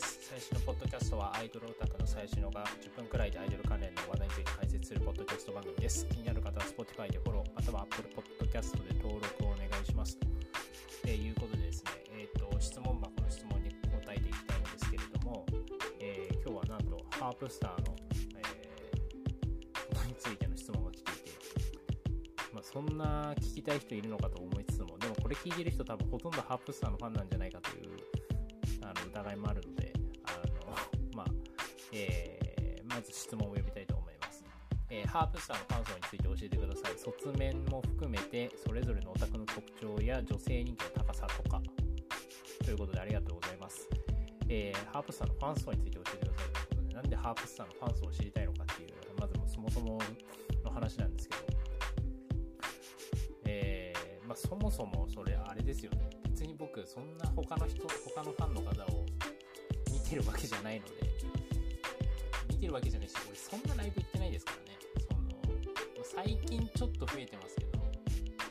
です。最初のポッドキャストはアイドルオタクの最新のが10分くらいでアイドル関連の話題について解説するポッドキャスト番組です。気になる方は Spotify でフォローまたは Apple Podcast で登録をお願いします。ということでですねえ、ー、と質問箱の質問に答えていきたいんですけれども、えー、今日はなんとハープスターの、えー、についての質問が来ていてまあ、そんな聞きたい人いるのかと思いつつもでもこれ聞いてる人多分ほとんどハープスターのファンなんじゃないかというあの疑いもあるので、えー、まず質問を呼びたいと思います。えー、ハープスターの感想について教えてください。側面も含めて、それぞれのオタクの特徴や女性人気の高さとか、ということでありがとうございます。えー、ハープスターのファン層について教えてくださいということで、なんでハープスターのファン層を知りたいのかっていう、まずそもそもの話なんですけど、えー、まあ、そもそもそれあれですよね。別に僕そんな他の人他のファンの方を見てるわけじゃないのでてるわけじゃないし俺そんなライブ行ってないですからね。その最近ちょっと増えてますけど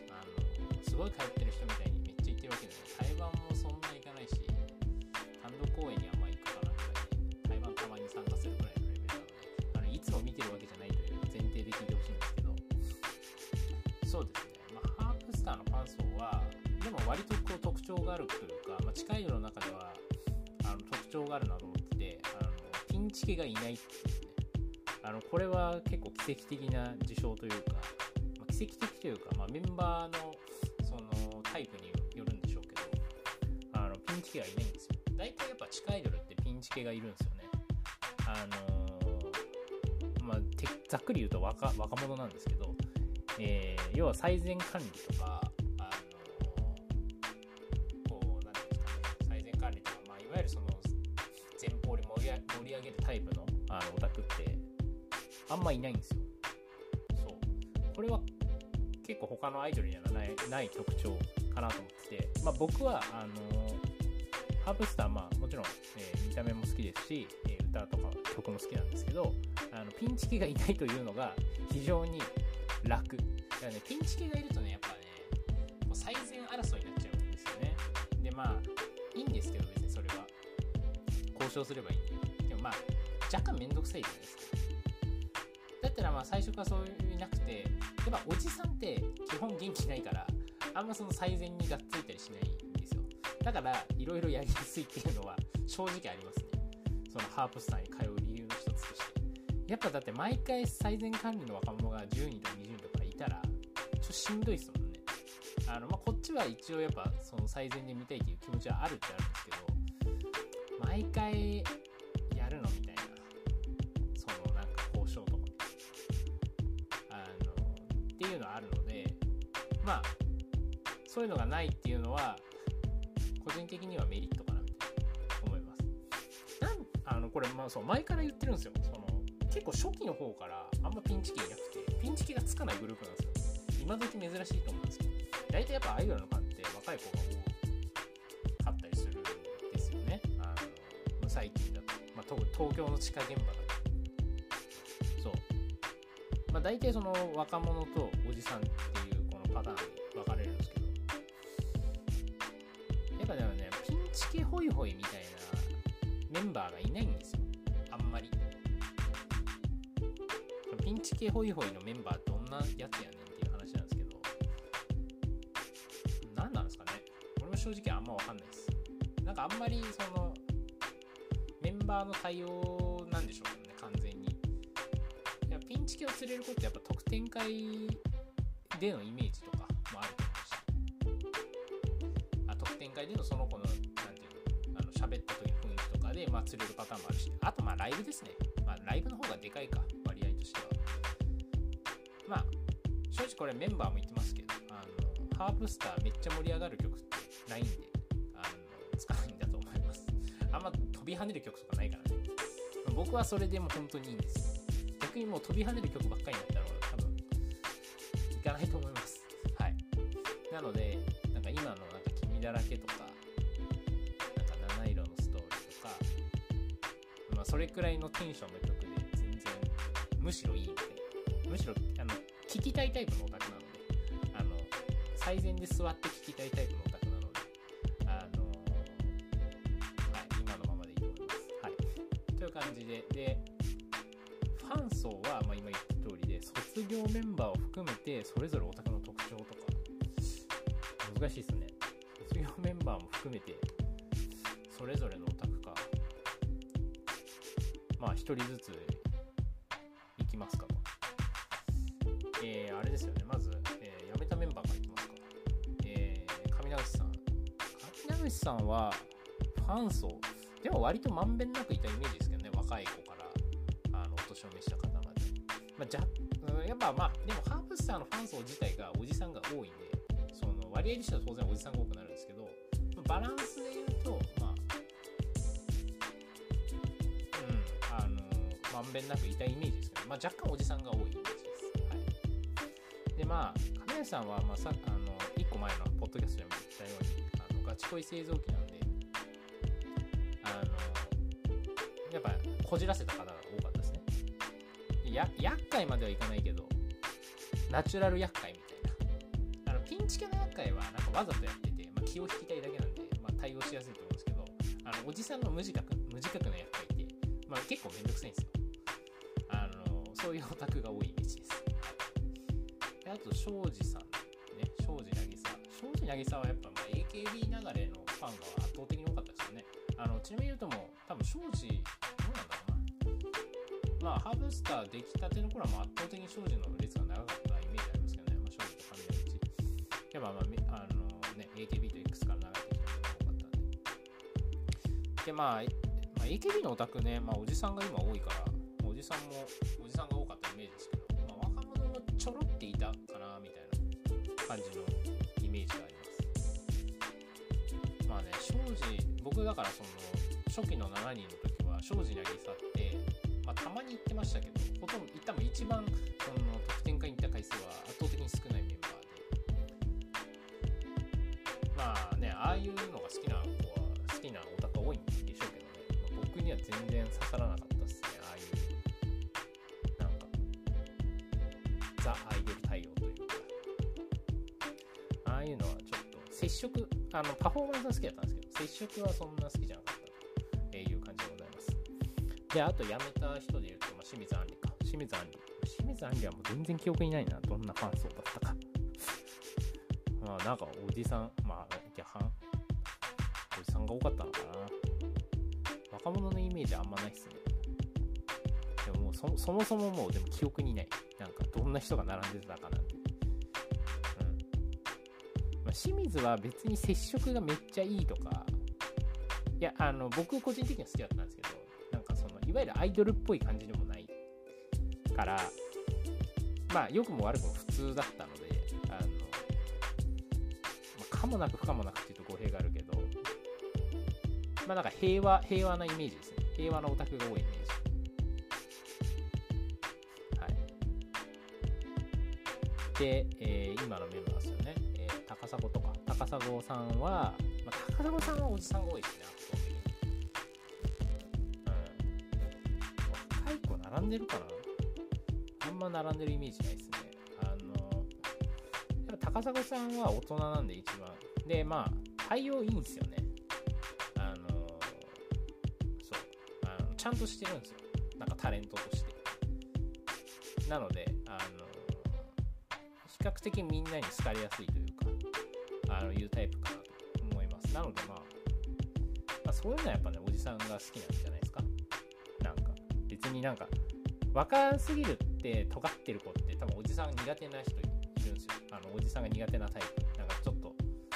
あのすごい通ってる人みたいにめっちゃ行ってるわけじゃない。台湾もそんな行かないし単独公演にあんま行くかなぐらい。台湾たまに参加するぐらいのレベルなのであのいつも見てるわけじゃないという前提で聞いてほしいんですけど。そうですね、まあ、ハープスターのファン層はでも割とこう特徴があるというか、まあ、近いの中ではあの特徴があるなと思ってンチケがいないっていうねあのこれは結構奇跡的な事象というか、まあ、奇跡的というか、まあ、メンバーのそのタイプによるん。でしょうけどあのピンチケがいないん。ですよ大体やっぱ地下アイドルってピンチケがいるん。ですよねあのー、まあ、ざっくり言うと若若者なん。ですけど、えー、要は最善管理とか盛り上げるタイプのあのオタクってあんまいないんですよ。そう。これは結構他のアイドルにはないない特徴かなと思ってて、まあ、僕はあのハープスターまあもちろん、えー、見た目も好きですし、えー、歌とか曲も好きなんですけどあのピンチキがいないというのが非常に楽。だからね、ピンチキがいるとね、やっぱね、もう最善争いになっちゃうんですよね。で、まあ、いいんですけど、別にそれは。交渉すればいいんで。まあ、若干めんどくさいじゃないですか。だったらまあ最初からそういなくて、やっぱおじさんって基本元気ないから、あんまその最善にがっついたりしないんですよ。だから、いろいろやりやすいっていうのは正直ありますね。そのハープスターに通う理由の一つとして。やっぱだって毎回最善管理の若者が10人とか20人とかいたら、ちょっとしんどいっすもんね。あの、まあ、こっちは一応やっぱその最善で見たいっていう気持ちはあるってあるんですけど、毎回まあそういうのがないっていうのは個人的にはメリットかなみたいな思います。なんあのこれまあそう前から言ってるんですよ。その結構初期の方からあんまピンチキいなくてピンチキがつかないグループなんですよ。今時珍しいと思うんですけど。大体やっぱアイドルのファンって若い子が多かったりするんですよね。あの最近だと、まあ、東京の地下現場だと。そう。まあ、大体その若者とおじさんっていうパターンに分かれるんですけど。やっぱでもねピンチ系ホイホイみたいなメンバーがいないんですよ。あんまり。ピンチ系ホイホイのメンバーどんなやつやねんっていう話なんですけど。何なんですかね。俺も正直あんま分かんないです。なんかあんまりそのメンバーの対応なんでしょうね完全に。ピンチ系を釣れることってやっぱ得点会でのイメージとかもあると思うし。あ得点会でのその子の何ていうのあの喋った時の雰囲気とかで、まあ、釣れるパターンもあるし。あとまあライブですね、まあ、ライブの方がでかいか割合としては。まあ正直これメンバーも言ってますけどあのハープスターめっちゃ盛り上がる曲ってないんであの使わないんだと思います。あんま飛び跳ねる曲とかないから。ね僕はそれでも本当にいいんです。逆にもう飛び跳ねる曲ばっかりになったらないと思います。はい。なのでなんか今のなんか君だらけとかなんか七色のストーリーとかまあそれくらいのテンションの曲で全然むしろいいみたいなむしろあの聴きたいタイプのオタクなのであの最善で座って聴きたいタイプのオタクなのであのはい今のままでいいと思います。という感じででファン層は、まあ、今言った通りで卒業メンバーめてそれぞれオタクの特徴とか難しいですね。卒業メンバーも含めてそれぞれのオタクかまあ一人ずついきますかと。えー、あれですよね。まず、えー、辞めたメンバーからいきますか。えー、上永さん。上永さんはファン層。でも割とまんべんなくいたイメージですけどね。若い子からあのお年を召した方ま、あ、じゃやっぱまあでもハーブスターのファン層自体がおじさんが多いんでその割合としては当然おじさんが多くなるんですけどバランスで言うとまあうんあのまんべんなくいたイメージですけど、まあ、若干おじさんが多いイメージです。はい。でまあ亀梨さんは、まあ、さあの1個前のポッドキャストでも言ったようにあのガチ恋製造機なんであのやっぱこじらせた方が多かった。や厄介まではいかないけどナチュラル厄介みたいな。あのピンチ系の厄介はなんかわざとやってて、まあ、気を引きたいだけなんで、まあ、対応しやすいと思うんですけどあのおじさんの無自覚無自覚な厄介って、まあ、結構めんどくさいんですよ。あのそういうオタクが多いイメージです。であと庄司さんね庄司渚。庄司渚はやっぱまあ AKB 流れのファンが圧倒的に多かったですよね。あのちなみに言うとも多分庄司どうなんだろうな。まあハブスター出来たての頃はもう圧倒的に庄司の列が長かったイメージありますけどね、まあ、庄司と神谷口やっぱまあ、あのね、AKB と X から流れてきたのが多かったんで。でまあ、まあ、AKB のオタクね、まあ、おじさんが今多いからおじさんもおじさんが多かったイメージですけど、まあ、若者もちょろっていたかなみたいな感じのイメージがあります。まあね庄司僕だからその初期の7人の時は庄司渚って、まあ、たまに行ってましたけどほとんど多分一番その得点会に行った回数は圧倒的に少ないメンバーで。まあねああいうのが好きな子は好きなオタク多いんでしょうけどね、まあ僕には全然刺さらなかったですねああいうなんかザ・アイドル対応というか。ああいうのはちょっと接触あのパフォーマンスは好きだったんですけど接触はそんな好きじゃなかった。であと辞めた人で言うと、まあ、清水杏里か。清水杏里。清水杏里はもう全然記憶にないな。どんなファン層だったか。まあなんかおじさんまあいやはおじさんが多かったのかな。若者のイメージあんまないっすね。でももうそそもそももうでも記憶にない。なんかどんな人が並んでたかなんて。まあ、清水は別に接触がめっちゃいいとか。いやあの僕個人的には好きだったんですけどいわゆるアイドルっぽい感じでもないからまあ良くも悪くも普通だったのであの、まあ、かもなく不可もなくっていうと語弊があるけどまあなんか平和平和なイメージですね。平和なオタクが多いイメージ。はい。で、えー今のメンバーですよね、えー高砂とか。高砂さんは、まあ、高砂さんはおじさんが多いですね圧倒的に。並んでるかなあんま並んでるイメージないですね。あのやっぱ高砂さんは大人なんで一番。でまあ対応いいんですよね。あのそう。あのちゃんとしてるんですよ。なんかタレントとして。なのであの比較的みんなに好かれやすいというかあのいうタイプかなと思います。なのでまあ、まあ、そういうのはやっぱねおじさんが好きなんじゃない別になんか若すぎるって尖ってる子って多分おじさん苦手な人いるんですよ。あのおじさんが苦手なタイプ。なんかちょっと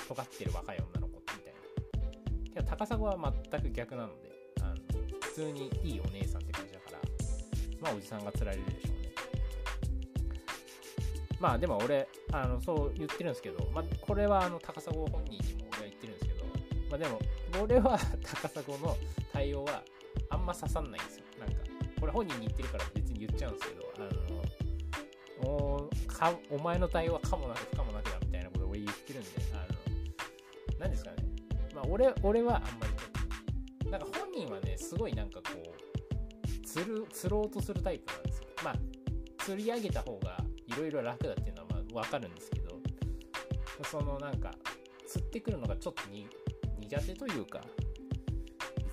尖ってる若い女の子みたいな。けど高砂は全く逆なのであの普通にいいお姉さんって感じだからまあおじさんが釣られるでしょうね。まあでも俺あのそう言ってるんですけど、まあ、これはあの高砂本人にも俺は言ってるんですけど、まあ、でも俺は高砂の対応はあんま刺さんないんですよ。なんかこれ本人に言ってるから別に言っちゃうんですけどあのおかお前の対応はかもなく不可もなくだみたいなことを俺言ってるんであの何ですかね。まあ俺俺はあんまりなんか本人はねすごいなんかこう釣る釣ろうとするタイプなんですよ。まあ釣り上げた方がいろいろ楽だっていうのはまあ分かるんですけどそのなんか釣ってくるのがちょっと苦手というか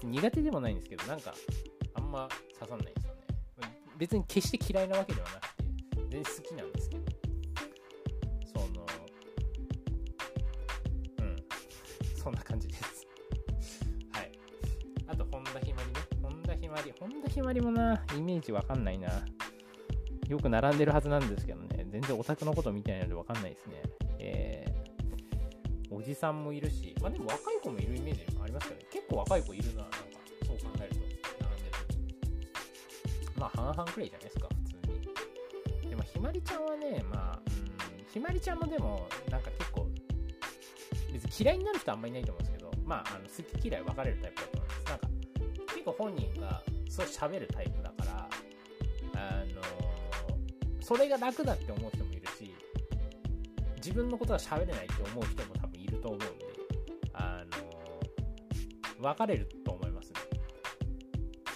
苦手でもないんですけどなんかあんま刺さんないですよね。別に決して嫌いなわけではなくて、全然好きなんですけど、その、うん、そんな感じです。はい。あと、本田ひまりね。本田ひまり。本田ひまりもな、イメージわかんないな。よく並んでるはずなんですけどね、全然オタクのこと見てないのでわかんないですね。えー、おじさんもいるし、まあでも若い子もいるイメージありますけどね。結構若い子いるな、なんか、そう考えると、まあ、半々くらいじゃないですか、普通に。でも、ひまりちゃんはね、まあ、うん、ひまりちゃんもでも、なんか結構、別に嫌いになる人あんまりいないと思うんですけど、まあ、あの好き嫌い分かれるタイプだと思います。なんか、結構本人がそう喋るタイプだから、あのそれが楽だって思う人もいるし、自分のことは喋れないって思う人も多分いると思うんで、あの分かれると思いますね。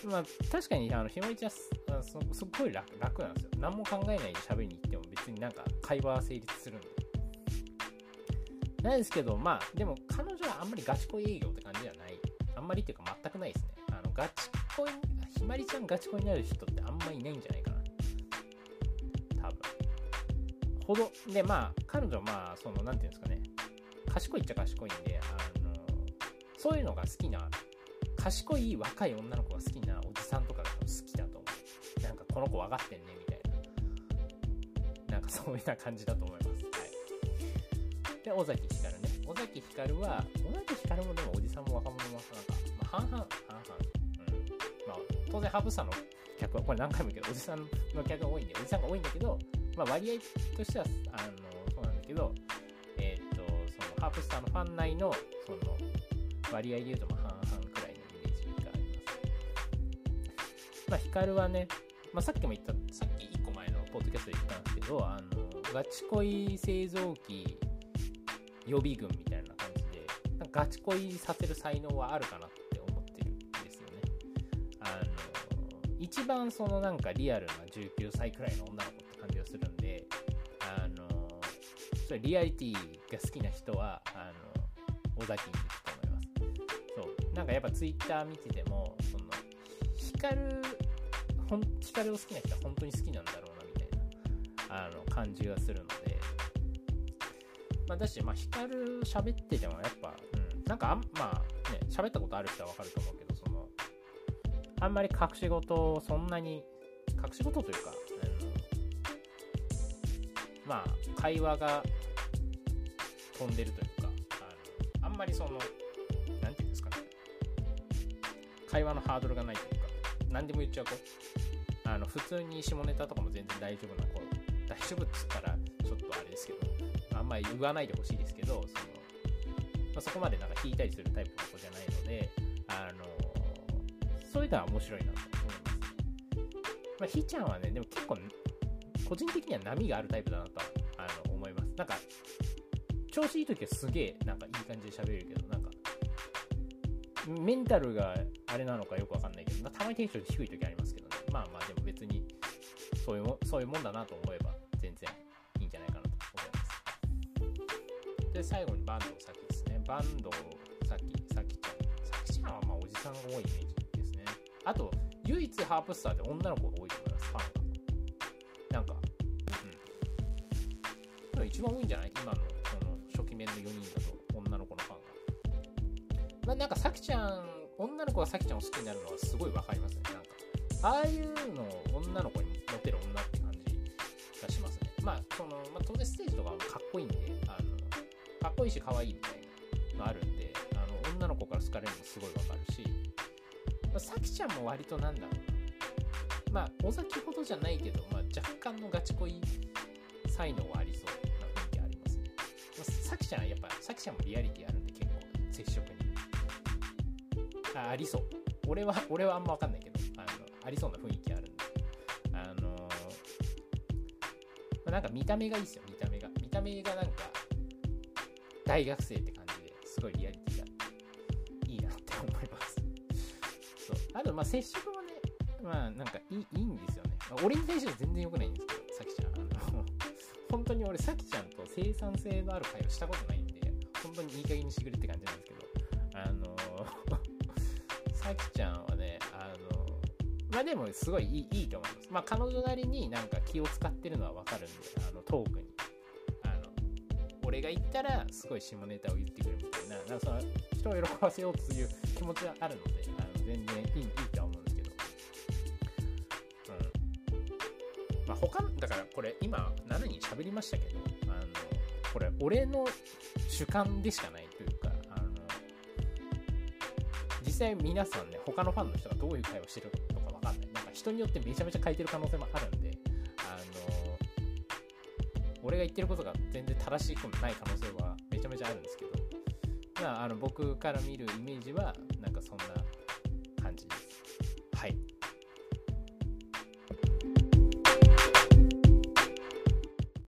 まあ、確かに、あの、ひまりちゃんす、っごい楽楽なんですよ。何も考えないで喋りに行っても別になんか会話は成立するんで。なんですけど、まあ、でも彼女はあんまりガチ恋営業って感じじゃない。あんまりっていうか全くないですね。あの、ガチ恋、ひまりちゃんガチ恋になる人ってあんまりいないんじゃないかな。多分。ほど、で、まあ、彼女、まあ、その、なんていうんですかね。賢いっちゃ賢いんで、あの、そういうのが好きな、賢い若い女の子が好きなおじさんとかが好き。この子分かってんね、みたいな。なんか、そういうような感じだと思います。はい。で、尾崎ひかるね。尾崎ひかるは、尾崎ひかるもでもおじさんも若者もなんか、まあ、半々、半々。うん。まあ、当然、ハブサの客は、これ何回も言うけど、おじさんの客が多いんで、おじさんが多いんだけど、まあ、割合としては、あの、そうなんだけど、えーっと、その、ハープスターのファン内の、その、割合で言うと、まあ、半々くらいのイメージがあります。まあ、ヒカルはね、まあ、さっきも言った、さっき1個前のポッドキャストで言ったんですけど、あの、ガチ恋製造機予備軍みたいな感じで、なんかガチ恋させる才能はあるかなって思ってるんですよね。あの、一番そのなんかリアルな19歳くらいの女の子って感じがするんで、あの、それリアリティが好きな人は、あの、尾崎に行くと思います。そう。なんかやっぱツイッター見てても、その、ヒカル、ほん、ヒカルを好きな人は本当に好きなんだろうな、みたいな、あの、感じがするので、まあ、だし、まあ、ヒカル喋ってても、やっぱ、うん、なんかあ、まあ、ね、喋ったことある人はわかると思うけど、その、あんまり隠し事をそんなに、隠し事というか、あのまあ、会話が飛んでるというか、あのあんまりその、なんていうんですかね、会話のハードルがないというか、何でも言っちゃう子。あの、普通に下ネタとかも全然大丈夫な子。大丈夫っつったら、ちょっとあれですけど、あんまり言わないでほしいですけど、その、まあ、そこまでなんか引いたりするタイプの子じゃないので、あの、そういうのは面白いなと思います。まあ、ひーちゃんはね、でも結構、個人的には波があるタイプだなとあの思います。なんか、調子いい時はすげえ、なんかいい感じで喋れるけど、なんか、メンタルがあれなのかよくわかんないけど、まあ、たまにテンション低い時ありますけどね。まあまあ、でも別に、そういうもそういうもんだなと思えば、全然いいんじゃないかなと思います。で、最後にバンドさきですね。バンドさき、さきちゃん。さきちゃんはまあおじさんが多いイメージですね。あと、唯一ハープスターで女の子が多いと思います、ファンが。なんか、うん。一番多いんじゃない？今の、その、初期面の4人だと、女の子のファンが。まあ、なんか、さきちゃん、女の子がさきちゃんを好きになるのはすごいわかりますね。なんか、ああいうのを女の子にモテる女って感じがしますね。まあ、その、まあ、当然ステージとかもかっこいいんで、あの、かっこいいし可愛いみたいなのあるんで、あの、女の子から好かれるのすごいわかるし、まあ、ちゃんも割となんだろうな。まあ、尾崎ほどじゃないけど、まあ、若干のガチ恋才能はありそうな雰囲気ありますね。まあ、ちゃんはやっぱ、さきちゃんもリアリティあるんで結構、接触に。あ、ありそう。俺は、俺はあんまわかんないけど、あの、ありそうな雰囲気あるんで。あのまあ、なんか見た目がいいですよ、見た目が。見た目がなんか、大学生って感じですごいリアリティがいいなって思います。そう。あと、まあ、接触もね、まあ、なんかいいいいんですよね。まあ俺に対しては全然良くないんですけど、さきちゃん。あの、本当に俺、さきちゃんと生産性のある会話したことないんで、本当にいい加減にしてくれって感じなんですけど、あの、さきちゃんはね、あの、まあでもすごいいいいいと思います。まあ彼女なりになんか気を使ってるのはわかるんであのトークに。あの俺が言ったらすごい下ネタを言ってくるみたいな。なんかその人を喜ばせようという気持ちはあるのであの全然いいいいとは思うんですけど。うん。まあ他だからこれ今7人喋りましたけどあのこれ俺の主観でしかない際皆さんね他のファンの人がどういう会話してるのかわかんない。なんか人によってめちゃめちゃ書いてる可能性もあるんであの俺が言ってることが全然正しいことない可能性はめちゃめちゃあるんですけど。まああの僕から見るイメージはなんかそんな感じです。